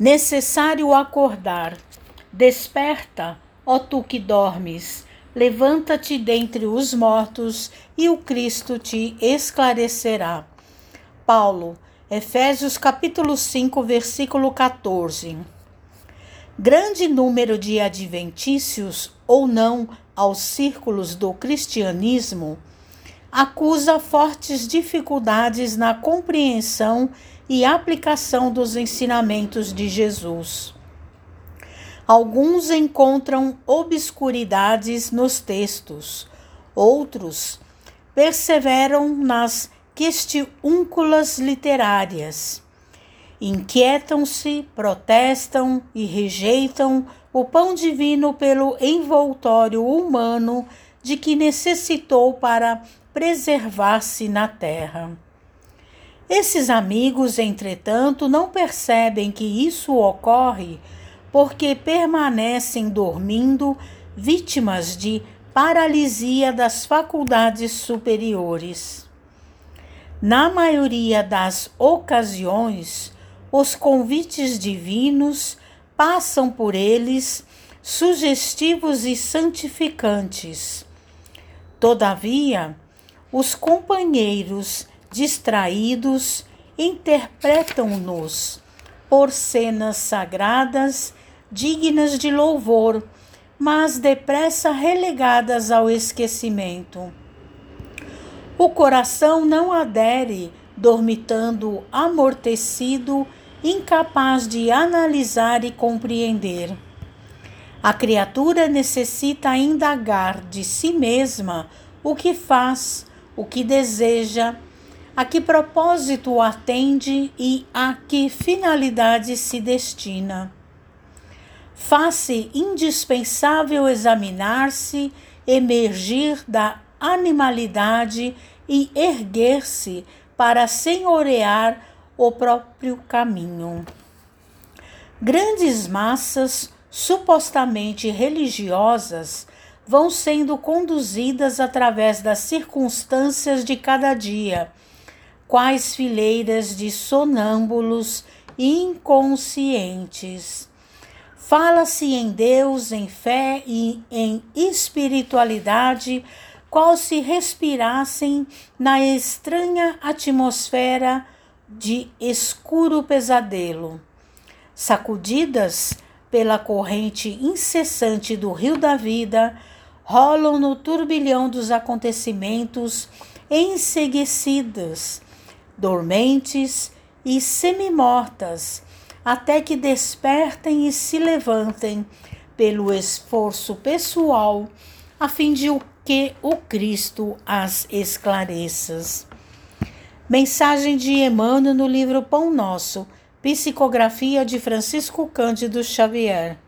Necessário acordar. Desperta, ó tu que dormes, levanta-te dentre os mortos e o Cristo te esclarecerá. Paulo, Efésios capítulo 5, versículo 14. Grande número de adventícios ou não aos círculos do cristianismo acusa fortes dificuldades na compreensão e aplicação dos ensinamentos de Jesus. Alguns encontram obscuridades nos textos, outros perseveram nas questiúnculas literárias. Inquietam-se, protestam e rejeitam o pão divino pelo envoltório humano de que necessitou para preservar-se na terra. Esses amigos, entretanto, não percebem que isso ocorre porque permanecem dormindo, vítimas de paralisia das faculdades superiores. Na maioria das ocasiões, os convites divinos passam por eles sugestivos e santificantes. Todavia, os companheiros distraídos, interpretam-nos por cenas sagradas dignas de louvor, mas depressa relegadas ao esquecimento. O coração não adere, dormitando amortecido, incapaz de analisar e compreender. A criatura necessita indagar de si mesma o que faz, o que deseja, a que propósito atende e a que finalidade se destina. Faz-se indispensável examinar-se, emergir da animalidade e erguer-se para senhorear o próprio caminho. Grandes massas supostamente religiosas vão sendo conduzidas através das circunstâncias de cada dia, quais fileiras de sonâmbulos inconscientes. Fala-se em Deus, em fé e em espiritualidade, qual se respirassem na estranha atmosfera de escuro pesadelo. Sacudidas pela corrente incessante do rio da vida, rolam no turbilhão dos acontecimentos enseguecidas, dormentes e semimortas, até que despertem e se levantem pelo esforço pessoal, a fim de que o Cristo as esclareça. Mensagem de Emmanuel no livro Pão Nosso, psicografia de Francisco Cândido Xavier.